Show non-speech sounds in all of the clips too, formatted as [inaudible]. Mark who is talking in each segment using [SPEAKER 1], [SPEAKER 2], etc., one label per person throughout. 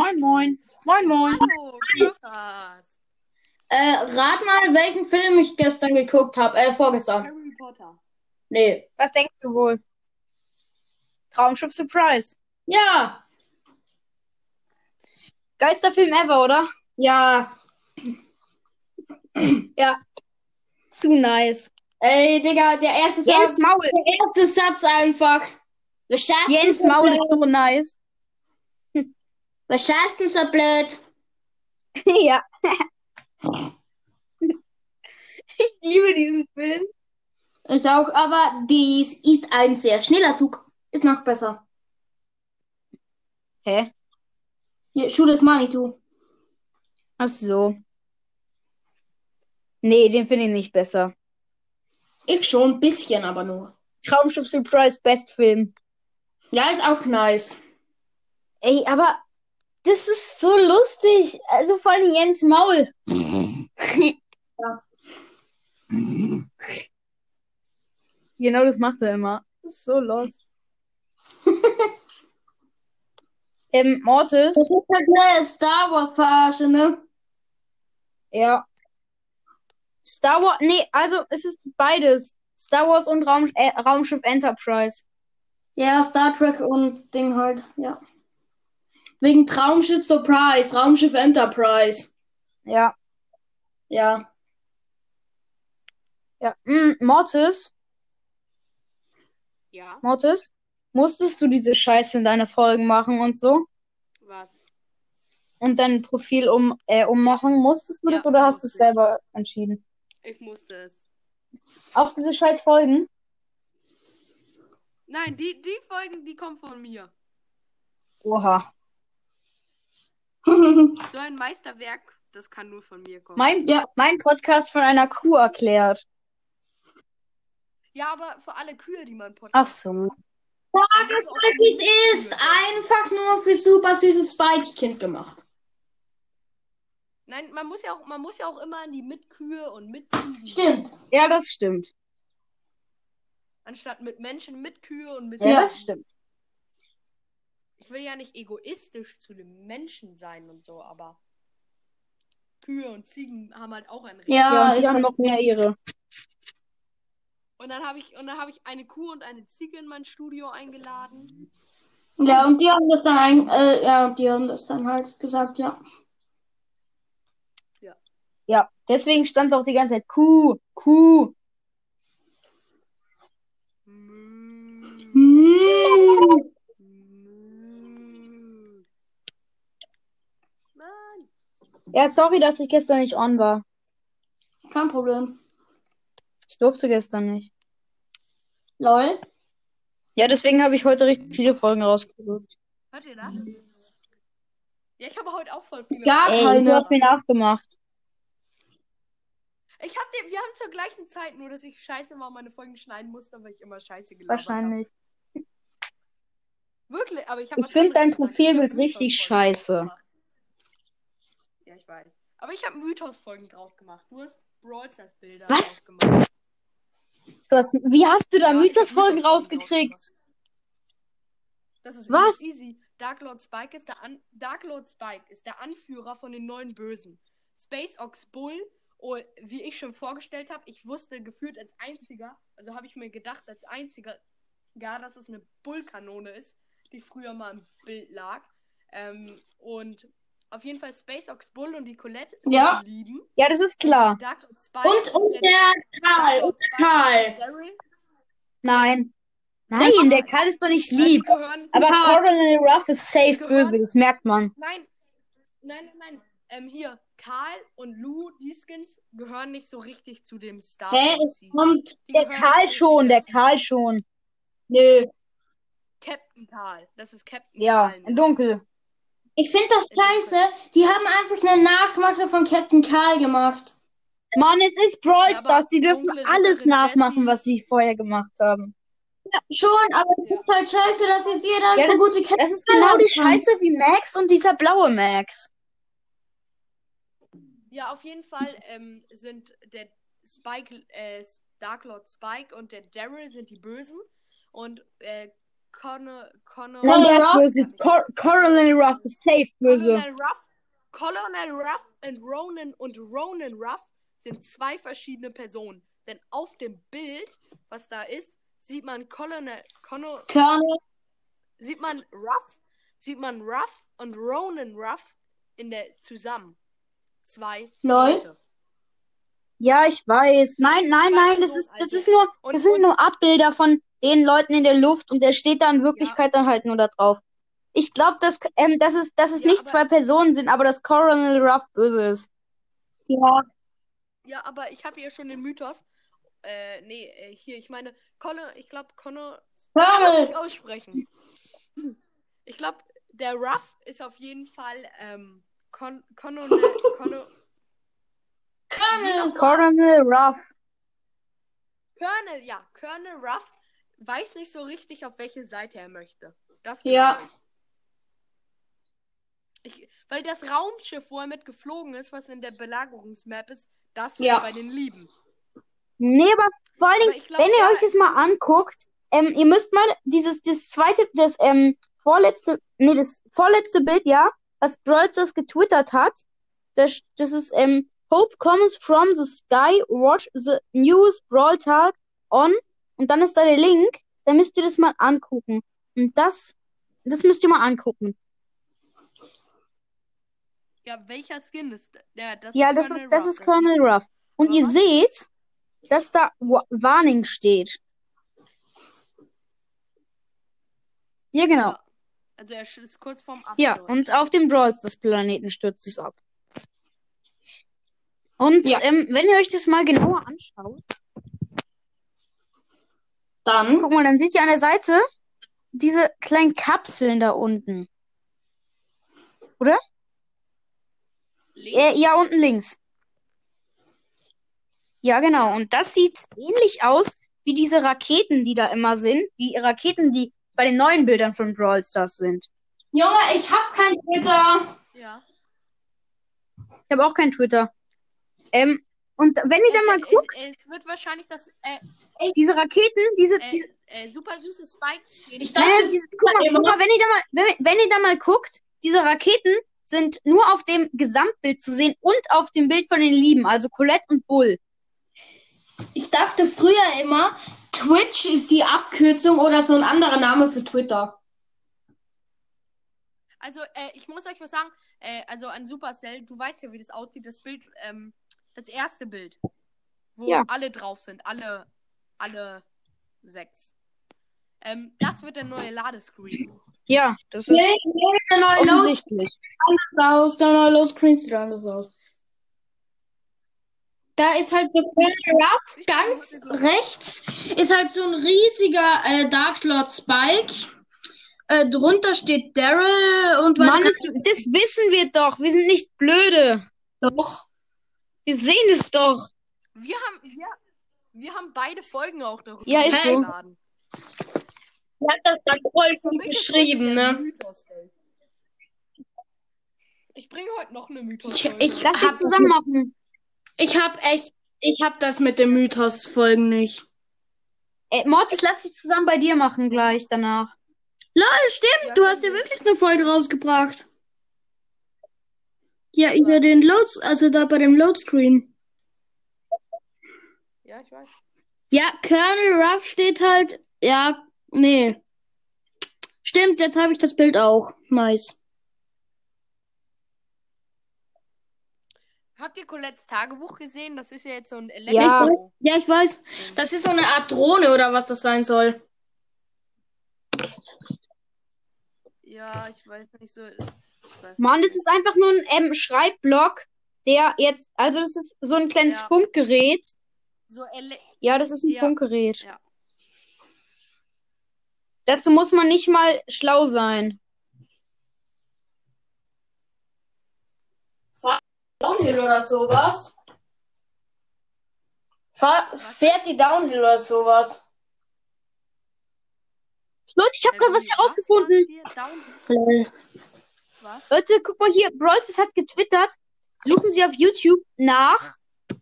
[SPEAKER 1] Moin, moin. Moin, moin.
[SPEAKER 2] Hallo, Lukas.
[SPEAKER 3] Äh, rat mal, welchen Film ich gestern geguckt habe. Äh, vorgestern.
[SPEAKER 2] Harry Potter.
[SPEAKER 3] Nee.
[SPEAKER 1] Was denkst du wohl? Traumschiff Surprise.
[SPEAKER 3] Ja.
[SPEAKER 1] Geilster Film ever, oder?
[SPEAKER 3] Ja.
[SPEAKER 1] Ja. Zu nice.
[SPEAKER 3] Ey, Digga, der erste
[SPEAKER 1] Jens
[SPEAKER 3] Satz.
[SPEAKER 1] Maul.
[SPEAKER 3] Der erste Satz einfach.
[SPEAKER 1] Jens Maul ist so nice.
[SPEAKER 3] Was schaffst du so blöd? [laughs]
[SPEAKER 1] ja. [laughs] ich liebe diesen Film.
[SPEAKER 3] Ich auch, aber dies ist ein sehr schneller Zug. Ist noch besser.
[SPEAKER 1] Hä?
[SPEAKER 3] Hier, Shoot is Manitou.
[SPEAKER 1] Ach so. Nee, den finde ich nicht besser.
[SPEAKER 3] Ich schon ein bisschen, aber nur.
[SPEAKER 1] Traumschiff Surprise, Best Film.
[SPEAKER 3] Ja, ist auch nice.
[SPEAKER 1] Ey, aber das ist so lustig. Also vor allem Jens Maul.
[SPEAKER 3] Ja. [laughs]
[SPEAKER 1] Genau das macht er immer. Das ist so lost. [laughs] ähm, Mortis.
[SPEAKER 3] Das ist halt eine Star Wars Verarsche, ne?
[SPEAKER 1] Ja. Star Wars. Nee, also es ist beides. Star Wars und Raum, äh, Raumschiff Enterprise.
[SPEAKER 3] Ja, Star Trek und Ding halt, ja. Wegen Traumschiff Surprise, Raumschiff Enterprise.
[SPEAKER 1] Ja.
[SPEAKER 3] Ja.
[SPEAKER 1] Ja. Mm, Mortis.
[SPEAKER 2] Ja,
[SPEAKER 1] Mortis. Musstest du diese Scheiße in deine Folgen machen und so?
[SPEAKER 2] was?
[SPEAKER 1] Und dein Profil um, äh, ummachen? Musstest du
[SPEAKER 2] Ja,
[SPEAKER 1] das oder hast du es selber entschieden?
[SPEAKER 2] Ich musste es.
[SPEAKER 1] Auch diese scheiß Folgen?
[SPEAKER 2] Nein, die, die Folgen, die kommen von mir.
[SPEAKER 1] Oha. [laughs]
[SPEAKER 2] So ein Meisterwerk, das kann nur von mir kommen.
[SPEAKER 1] Mein,
[SPEAKER 3] Ja.
[SPEAKER 1] mein Podcast von einer Kuh erklärt.
[SPEAKER 2] ja, aber für alle Kühe, die man
[SPEAKER 1] Ach
[SPEAKER 2] Podcast.
[SPEAKER 1] so.
[SPEAKER 3] Sag es halt, wie es ist. Einfach nur für super süßes Spike-Kind gemacht.
[SPEAKER 2] Nein, man muss ja auch, man muss ja auch immer an die Mitkühe und Mitziegen.
[SPEAKER 3] Stimmt.
[SPEAKER 1] Ja, das stimmt.
[SPEAKER 2] Anstatt mit Menschen, mit Kühe und mit
[SPEAKER 1] Ja,
[SPEAKER 3] Ja.
[SPEAKER 1] das stimmt.
[SPEAKER 2] Ich will ja nicht egoistisch zu dem Menschen sein und so, aber Kühe und Ziegen haben halt auch ein Recht.
[SPEAKER 3] Ja,
[SPEAKER 1] Ja, und die haben noch mehr ihre.
[SPEAKER 2] Und dann habe ich und dann habe ich eine Kuh und eine Ziege in mein Studio eingeladen.
[SPEAKER 3] Ja, und die haben das dann ein, äh, ja, die haben das dann halt gesagt, ja.
[SPEAKER 1] Ja, deswegen stand auch die ganze Zeit Kuh, Kuh.
[SPEAKER 2] Mm, mm.
[SPEAKER 1] Ja, sorry, dass ich gestern nicht on war.
[SPEAKER 3] Kein Problem.
[SPEAKER 1] Ich durfte gestern nicht.
[SPEAKER 3] Lol.
[SPEAKER 1] Ja, deswegen habe ich heute richtig viele Folgen rausgesucht.
[SPEAKER 2] Hört ihr das? Ja, ich habe heute auch voll viele.
[SPEAKER 3] Gar
[SPEAKER 1] Ey,
[SPEAKER 3] keine.
[SPEAKER 1] du hast mir nachgemacht.
[SPEAKER 2] Ich hab den, wir haben zur gleichen Zeit, nur dass ich scheiße war und meine Folgen schneiden musste, weil ich immer scheiße gelabert
[SPEAKER 1] Wahrscheinlich.
[SPEAKER 2] Hab. Wirklich, aber ich habe
[SPEAKER 1] Ich finde dein Profilbild richtig scheiße.
[SPEAKER 2] Ich weiß. Aber ich habe Mythos-Folgen draus gemacht. Du hast Brawl Stars Bilder
[SPEAKER 3] Was?
[SPEAKER 2] gemacht.
[SPEAKER 1] Du hast, wie hast du da
[SPEAKER 2] Ja,
[SPEAKER 1] Mythos-Folgen
[SPEAKER 2] Mythos-Folgen
[SPEAKER 1] rausgekriegt?
[SPEAKER 2] Das ist
[SPEAKER 1] Was?
[SPEAKER 2] easy. Dark Lord Spike ist der An Dark Lord Spike ist der Anführer von den neuen Bösen. Space Ox Bull, oh, wie ich schon vorgestellt habe, ich wusste gefühlt als einziger, also habe ich mir gedacht als einziger, ja, dass es eine Bullkanone ist, die früher mal im Bild lag. Ähm, und auf jeden Fall Space Ox Bull und die Colette sind
[SPEAKER 3] Ja.
[SPEAKER 2] lieben.
[SPEAKER 1] Ja, das ist klar.
[SPEAKER 2] Dark Lord Spike
[SPEAKER 3] Und, und der Karl. Und Karl.
[SPEAKER 2] Daryl,
[SPEAKER 1] Nein. Nein, der Karl ist doch nicht
[SPEAKER 2] ja,
[SPEAKER 1] lieb.
[SPEAKER 2] gehören,
[SPEAKER 1] Aber
[SPEAKER 3] Karl.
[SPEAKER 1] Coronel Ruff ist safe böse, das merkt man.
[SPEAKER 2] Nein, nein, nein, nein. Ähm, hier, Karl und Lou, die Skins, gehören nicht so richtig zu dem Star
[SPEAKER 3] Hä?
[SPEAKER 2] Wars
[SPEAKER 3] Es kommt.
[SPEAKER 1] Der Karl schon, der Karl schon.
[SPEAKER 3] Nö.
[SPEAKER 2] Captain Karl. Das ist Captain
[SPEAKER 1] Ja,
[SPEAKER 2] Karl.
[SPEAKER 1] in dunkel.
[SPEAKER 3] Ich finde das scheiße. Die haben einfach eine Nachmache von Captain Karl gemacht.
[SPEAKER 1] Mann, es ist Brawl Stars. Die dürfen alles nachmachen,
[SPEAKER 2] Jessie-
[SPEAKER 1] was sie vorher gemacht haben.
[SPEAKER 3] Ja, schon, aber es ist halt scheiße, dass jetzt jeder
[SPEAKER 1] Ja,
[SPEAKER 3] so gute
[SPEAKER 1] ist,
[SPEAKER 3] Captain
[SPEAKER 1] das ist genau die Scheiße wie Max und dieser blaue Max.
[SPEAKER 2] Ja, auf jeden Fall ähm, sind der Spike, äh, Dark Lord Spike und der Daryl sind die Bösen. Und äh, Connor, Connor,
[SPEAKER 1] Nein, der ist
[SPEAKER 3] Ruff?
[SPEAKER 1] böse. Cor Coronel Ruff ist safe böse.
[SPEAKER 2] Colonel Ruff, Colonel Ruff und Ronan und Ronan Ruff sind zwei verschiedene Personen. Denn auf dem Bild, was da ist, sieht man Colonel, Connor,
[SPEAKER 3] Colonel.
[SPEAKER 2] sieht man Ruff, sieht man Ruff und Ronan Ruff in der zusammen. Zwei
[SPEAKER 3] Lol.
[SPEAKER 2] Leute.
[SPEAKER 1] Ja, ich weiß. Nein, nein, nein, das ist, das ist nur, das sind nur Abbilder von den Leuten in der Luft und der steht da in Wirklichkeit dann halt nur da drauf. Ich glaube, dass, ähm, dass es, dass es
[SPEAKER 2] Ja,
[SPEAKER 1] nicht zwei Personen sind, aber dass Coronel Ruff böse ist.
[SPEAKER 3] Ja.
[SPEAKER 2] Ja, aber ich habe hier schon den Mythos. Äh, nee, äh, hier, ich meine, Connor, ich glaube, Connor kann das
[SPEAKER 3] Colonel.
[SPEAKER 2] nicht aussprechen. Ich glaube, der Ruff ist auf jeden Fall ähm, Con Connor, Connor,
[SPEAKER 3] Colonel.
[SPEAKER 1] Coronel Ruff.
[SPEAKER 2] Colonel, ja, Colonel Ruff weiß nicht so richtig, auf welche Seite er möchte. Das
[SPEAKER 3] Ja.
[SPEAKER 2] ich. Weil das Raumschiff, wo er mit geflogen ist, was in der Belagerungsmap ist, das
[SPEAKER 3] Ja.
[SPEAKER 2] ist bei den Lieben.
[SPEAKER 1] Nee, aber vor allen Dingen,
[SPEAKER 2] glaub,
[SPEAKER 1] wenn ihr
[SPEAKER 2] ja,
[SPEAKER 1] euch das mal anguckt, ähm, ihr müsst mal dieses, das zweite, das, ähm, vorletzte, nee, das vorletzte Bild, ja, was Brawl Stars getwittert hat, das, das ist, ähm, Hope comes from the sky, watch the news Brawl Talk on, und dann ist da der Link, da müsst ihr das mal angucken. Und das, das müsst ihr mal angucken.
[SPEAKER 2] Ja, welcher Skin ist der? Das
[SPEAKER 1] Ja,
[SPEAKER 2] ist
[SPEAKER 1] das
[SPEAKER 2] Colonel
[SPEAKER 1] ist, das
[SPEAKER 2] Ruff,
[SPEAKER 1] ist Colonel Ruff. Und
[SPEAKER 2] Aber
[SPEAKER 1] ihr seht, dass da Wa- Warning steht. Ja, genau.
[SPEAKER 2] Ja. Also er ist kurz vorm
[SPEAKER 1] Ja,
[SPEAKER 2] Absturz.
[SPEAKER 1] und auf dem Brawl des Planeten stürzt es ab. Und
[SPEAKER 3] Ja.
[SPEAKER 1] ähm, wenn ihr euch das mal genauer anschaut,
[SPEAKER 3] Dann.
[SPEAKER 1] guck mal, dann seht ihr an der Seite diese kleinen Kapseln da unten. Oder?
[SPEAKER 2] Links?
[SPEAKER 1] Äh, ja, unten links. Ja, genau. Und das sieht ähnlich aus wie diese Raketen, die da immer sind. Die Raketen, die bei den neuen Bildern von Brawl Stars sind.
[SPEAKER 3] Junge, ich hab kein Twitter.
[SPEAKER 2] Ja.
[SPEAKER 1] Ich habe auch kein Twitter. Ähm, und wenn ihr da mal
[SPEAKER 2] Äh,
[SPEAKER 1] guckt,
[SPEAKER 2] Es, es wird wahrscheinlich das äh,
[SPEAKER 1] diese Raketen, diese,
[SPEAKER 2] äh,
[SPEAKER 1] diese,
[SPEAKER 2] äh, super süße Spikes.
[SPEAKER 3] Ich dachte,
[SPEAKER 1] diese, guck mal, guck mal, wenn ihr da mal, wenn, wenn ihr da mal guckt, diese Raketen sind nur auf dem Gesamtbild zu sehen und auf dem Bild von den Lieben, also Colette und Bull.
[SPEAKER 3] ich dachte früher immer, Twitch ist die Abkürzung oder so ein anderer Name für Twitter.
[SPEAKER 2] Also, äh, ich muss euch was sagen. Äh, also an Supercell, du weißt ja, wie das aussieht. Das Bild, ähm, das erste Bild, wo
[SPEAKER 1] Ja.
[SPEAKER 2] alle drauf sind, alle, alle sechs. Ähm, das wird der neue Ladescreen.
[SPEAKER 1] Ja, das ist
[SPEAKER 3] Nee, nee, der neue
[SPEAKER 1] offensichtlich.
[SPEAKER 3] aus, der neue Loadscreen sieht anders aus. Da ist halt so Ruff, ganz rechts ist halt so ein riesiger äh, Dark Lord Spike. Äh, drunter steht Daryl und
[SPEAKER 1] Mann,
[SPEAKER 3] was
[SPEAKER 1] das, das wissen wir doch. Wir sind nicht blöde.
[SPEAKER 3] doch.
[SPEAKER 1] Wir sehen es doch.
[SPEAKER 2] Wir haben, ja, wir haben beide Folgen auch darüber
[SPEAKER 1] Ja, ist
[SPEAKER 3] so.
[SPEAKER 2] hochgeladen.
[SPEAKER 3] Er hat das dann voll
[SPEAKER 2] Für
[SPEAKER 3] gut geschrieben, ne?
[SPEAKER 2] Ich bringe heute noch eine mythos
[SPEAKER 3] Ich- ich-
[SPEAKER 1] Lass
[SPEAKER 3] Hab-
[SPEAKER 1] zusammen machen.
[SPEAKER 3] Ich hab echt, ich hab das mit dem Mythos-Folgen nicht.
[SPEAKER 1] Ey, Mortis, lass dich zusammen bei dir machen gleich danach.
[SPEAKER 3] Lol, stimmt, du hast ja wirklich eine Folge rausgebracht. Ja, über den Loads, also da bei dem Loadscreen.
[SPEAKER 2] Ja, ich weiß.
[SPEAKER 3] Ja, Colonel Ruff steht halt, ja, nee. Stimmt, jetzt habe ich das Bild auch. Nice.
[SPEAKER 2] Habt ihr Colettes Tagebuch gesehen? Das ist ja jetzt so ein
[SPEAKER 1] Ja.
[SPEAKER 2] Elektro.
[SPEAKER 3] Ja, ich weiß. Das ist so eine Art Drohne oder was das sein soll.
[SPEAKER 2] Ja, ich weiß nicht so. Ich weiß
[SPEAKER 1] Mann, das ist einfach nur ein ähm, Schreibblock, der jetzt, also das ist so ein kleines
[SPEAKER 2] Ja.
[SPEAKER 1] Funkgerät.
[SPEAKER 2] So
[SPEAKER 1] Ja, das ist ein
[SPEAKER 2] Ja.
[SPEAKER 1] Funkgerät.
[SPEAKER 2] Ja.
[SPEAKER 1] Dazu muss man nicht mal schlau sein.
[SPEAKER 3] Downhill oder sowas? Fahr, fährt die Downhill oder sowas?
[SPEAKER 1] Leute, ich habe gerade was herausgefunden.
[SPEAKER 2] Was?
[SPEAKER 1] Leute, guck mal hier. Brawlstars hat getwittert. Suchen Sie auf YouTube nach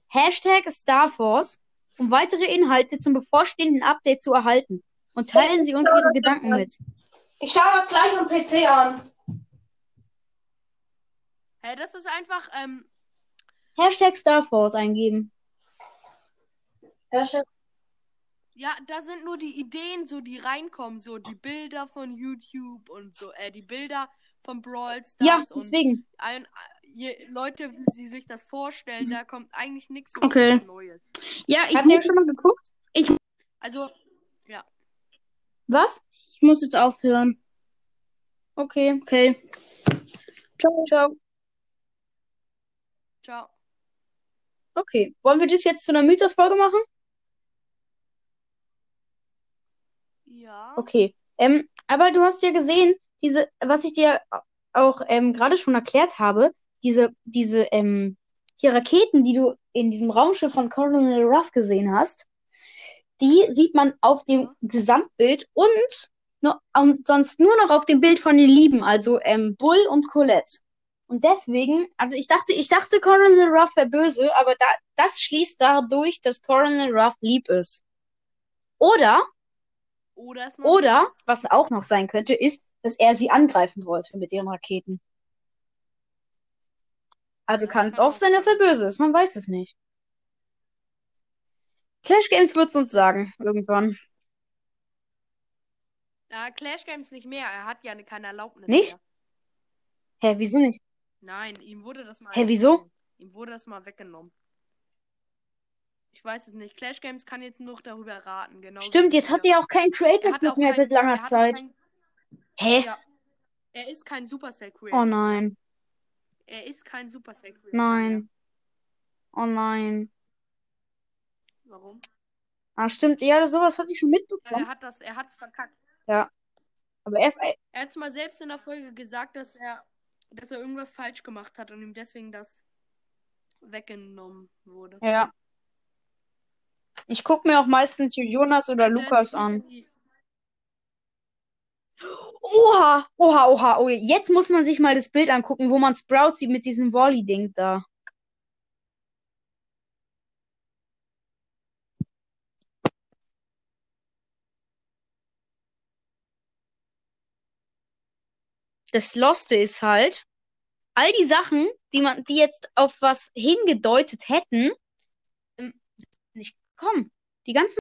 [SPEAKER 1] Hashtag Starforce, um weitere Inhalte zum bevorstehenden Update zu erhalten. und teilen sie uns ihre Gedanken mit.
[SPEAKER 3] Ich schaue das gleich am PC an.
[SPEAKER 2] Hey, das ist einfach, ähm,
[SPEAKER 1] Hashtag Star Force eingeben.
[SPEAKER 3] Hashtag
[SPEAKER 2] ja, da sind nur die Ideen, so die reinkommen, so die Bilder von YouTube und so, äh, die Bilder von Brawl Stars
[SPEAKER 1] Ja,
[SPEAKER 2] und
[SPEAKER 1] deswegen.
[SPEAKER 2] ein, je, Leute, wie sie sich das vorstellen, da kommt eigentlich nichts so
[SPEAKER 3] Okay.
[SPEAKER 2] Neues.
[SPEAKER 3] Ja, ich,
[SPEAKER 1] Habt ihr schon mal geguckt?
[SPEAKER 2] Also,
[SPEAKER 1] Was?
[SPEAKER 3] ich muss jetzt aufhören.
[SPEAKER 1] Okay.
[SPEAKER 3] Okay.
[SPEAKER 1] Ciao, ciao.
[SPEAKER 2] ciao.
[SPEAKER 1] Okay. Wollen wir das jetzt zu einer Mythos-Folge machen?
[SPEAKER 2] Ja.
[SPEAKER 1] Okay. Ähm, aber du hast ja gesehen, diese, was ich dir auch ähm, gerade schon erklärt habe, diese, diese ähm, hier Raketen, die du in diesem Raumschiff von Colonel Ruff gesehen hast, die sieht man auf dem Gesamtbild und, nur, und sonst nur noch auf dem Bild von den Lieben, also ähm, Bull und Colette. Und deswegen, also ich dachte, ich dachte, Colonel Ruff wäre böse, aber da, das schließt dadurch, dass Colonel Ruff lieb ist. Oder
[SPEAKER 2] Oder
[SPEAKER 1] oder, was auch noch sein könnte, ist, dass er sie angreifen wollte mit ihren Raketen. Also kann es auch sein, dass er böse ist. Man weiß es nicht. Clash Games wird es uns sagen, irgendwann.
[SPEAKER 2] Ja, Clash Games nicht mehr. Er hat ja keine Erlaubnis
[SPEAKER 1] Nicht?
[SPEAKER 2] mehr.
[SPEAKER 1] Hä, wieso nicht?
[SPEAKER 2] Nein, ihm wurde das mal.
[SPEAKER 1] Hä, wieso?
[SPEAKER 2] Ihm wurde das mal weggenommen. Ich weiß es nicht. Clash Games kann jetzt noch darüber raten. Genau
[SPEAKER 1] Stimmt, jetzt hat er auch keinen Creator Club mehr
[SPEAKER 2] kein-
[SPEAKER 1] seit langer
[SPEAKER 2] er
[SPEAKER 1] Zeit.
[SPEAKER 2] kein-
[SPEAKER 1] Hä?
[SPEAKER 2] Ja. Er ist kein Supercell Creator.
[SPEAKER 1] Oh nein.
[SPEAKER 2] Er ist kein Supercell Creator.
[SPEAKER 1] Nein. Oh nein.
[SPEAKER 2] Warum?
[SPEAKER 1] Ah, stimmt. Ja, sowas hatte ich schon
[SPEAKER 2] Ja,
[SPEAKER 1] mitbekommen.
[SPEAKER 2] Er hat das, er hat's verkackt.
[SPEAKER 1] Aber er ist,
[SPEAKER 2] Er hat mal selbst in der Folge gesagt, dass er, dass er irgendwas falsch gemacht hat und ihm deswegen das weggenommen wurde.
[SPEAKER 1] ja. Ich gucke mir auch meistens Jonas oder
[SPEAKER 2] Also
[SPEAKER 1] Lukas an.
[SPEAKER 2] die-
[SPEAKER 1] Oha, oha, oha, oh, jetzt muss man sich mal das Bild angucken, wo man Sprout sieht mit diesem Volley-Ding da. Das Loste ist halt, all die Sachen, die man, die jetzt auf was hingedeutet hätten, ähm, sind nicht gekommen. Die ganzen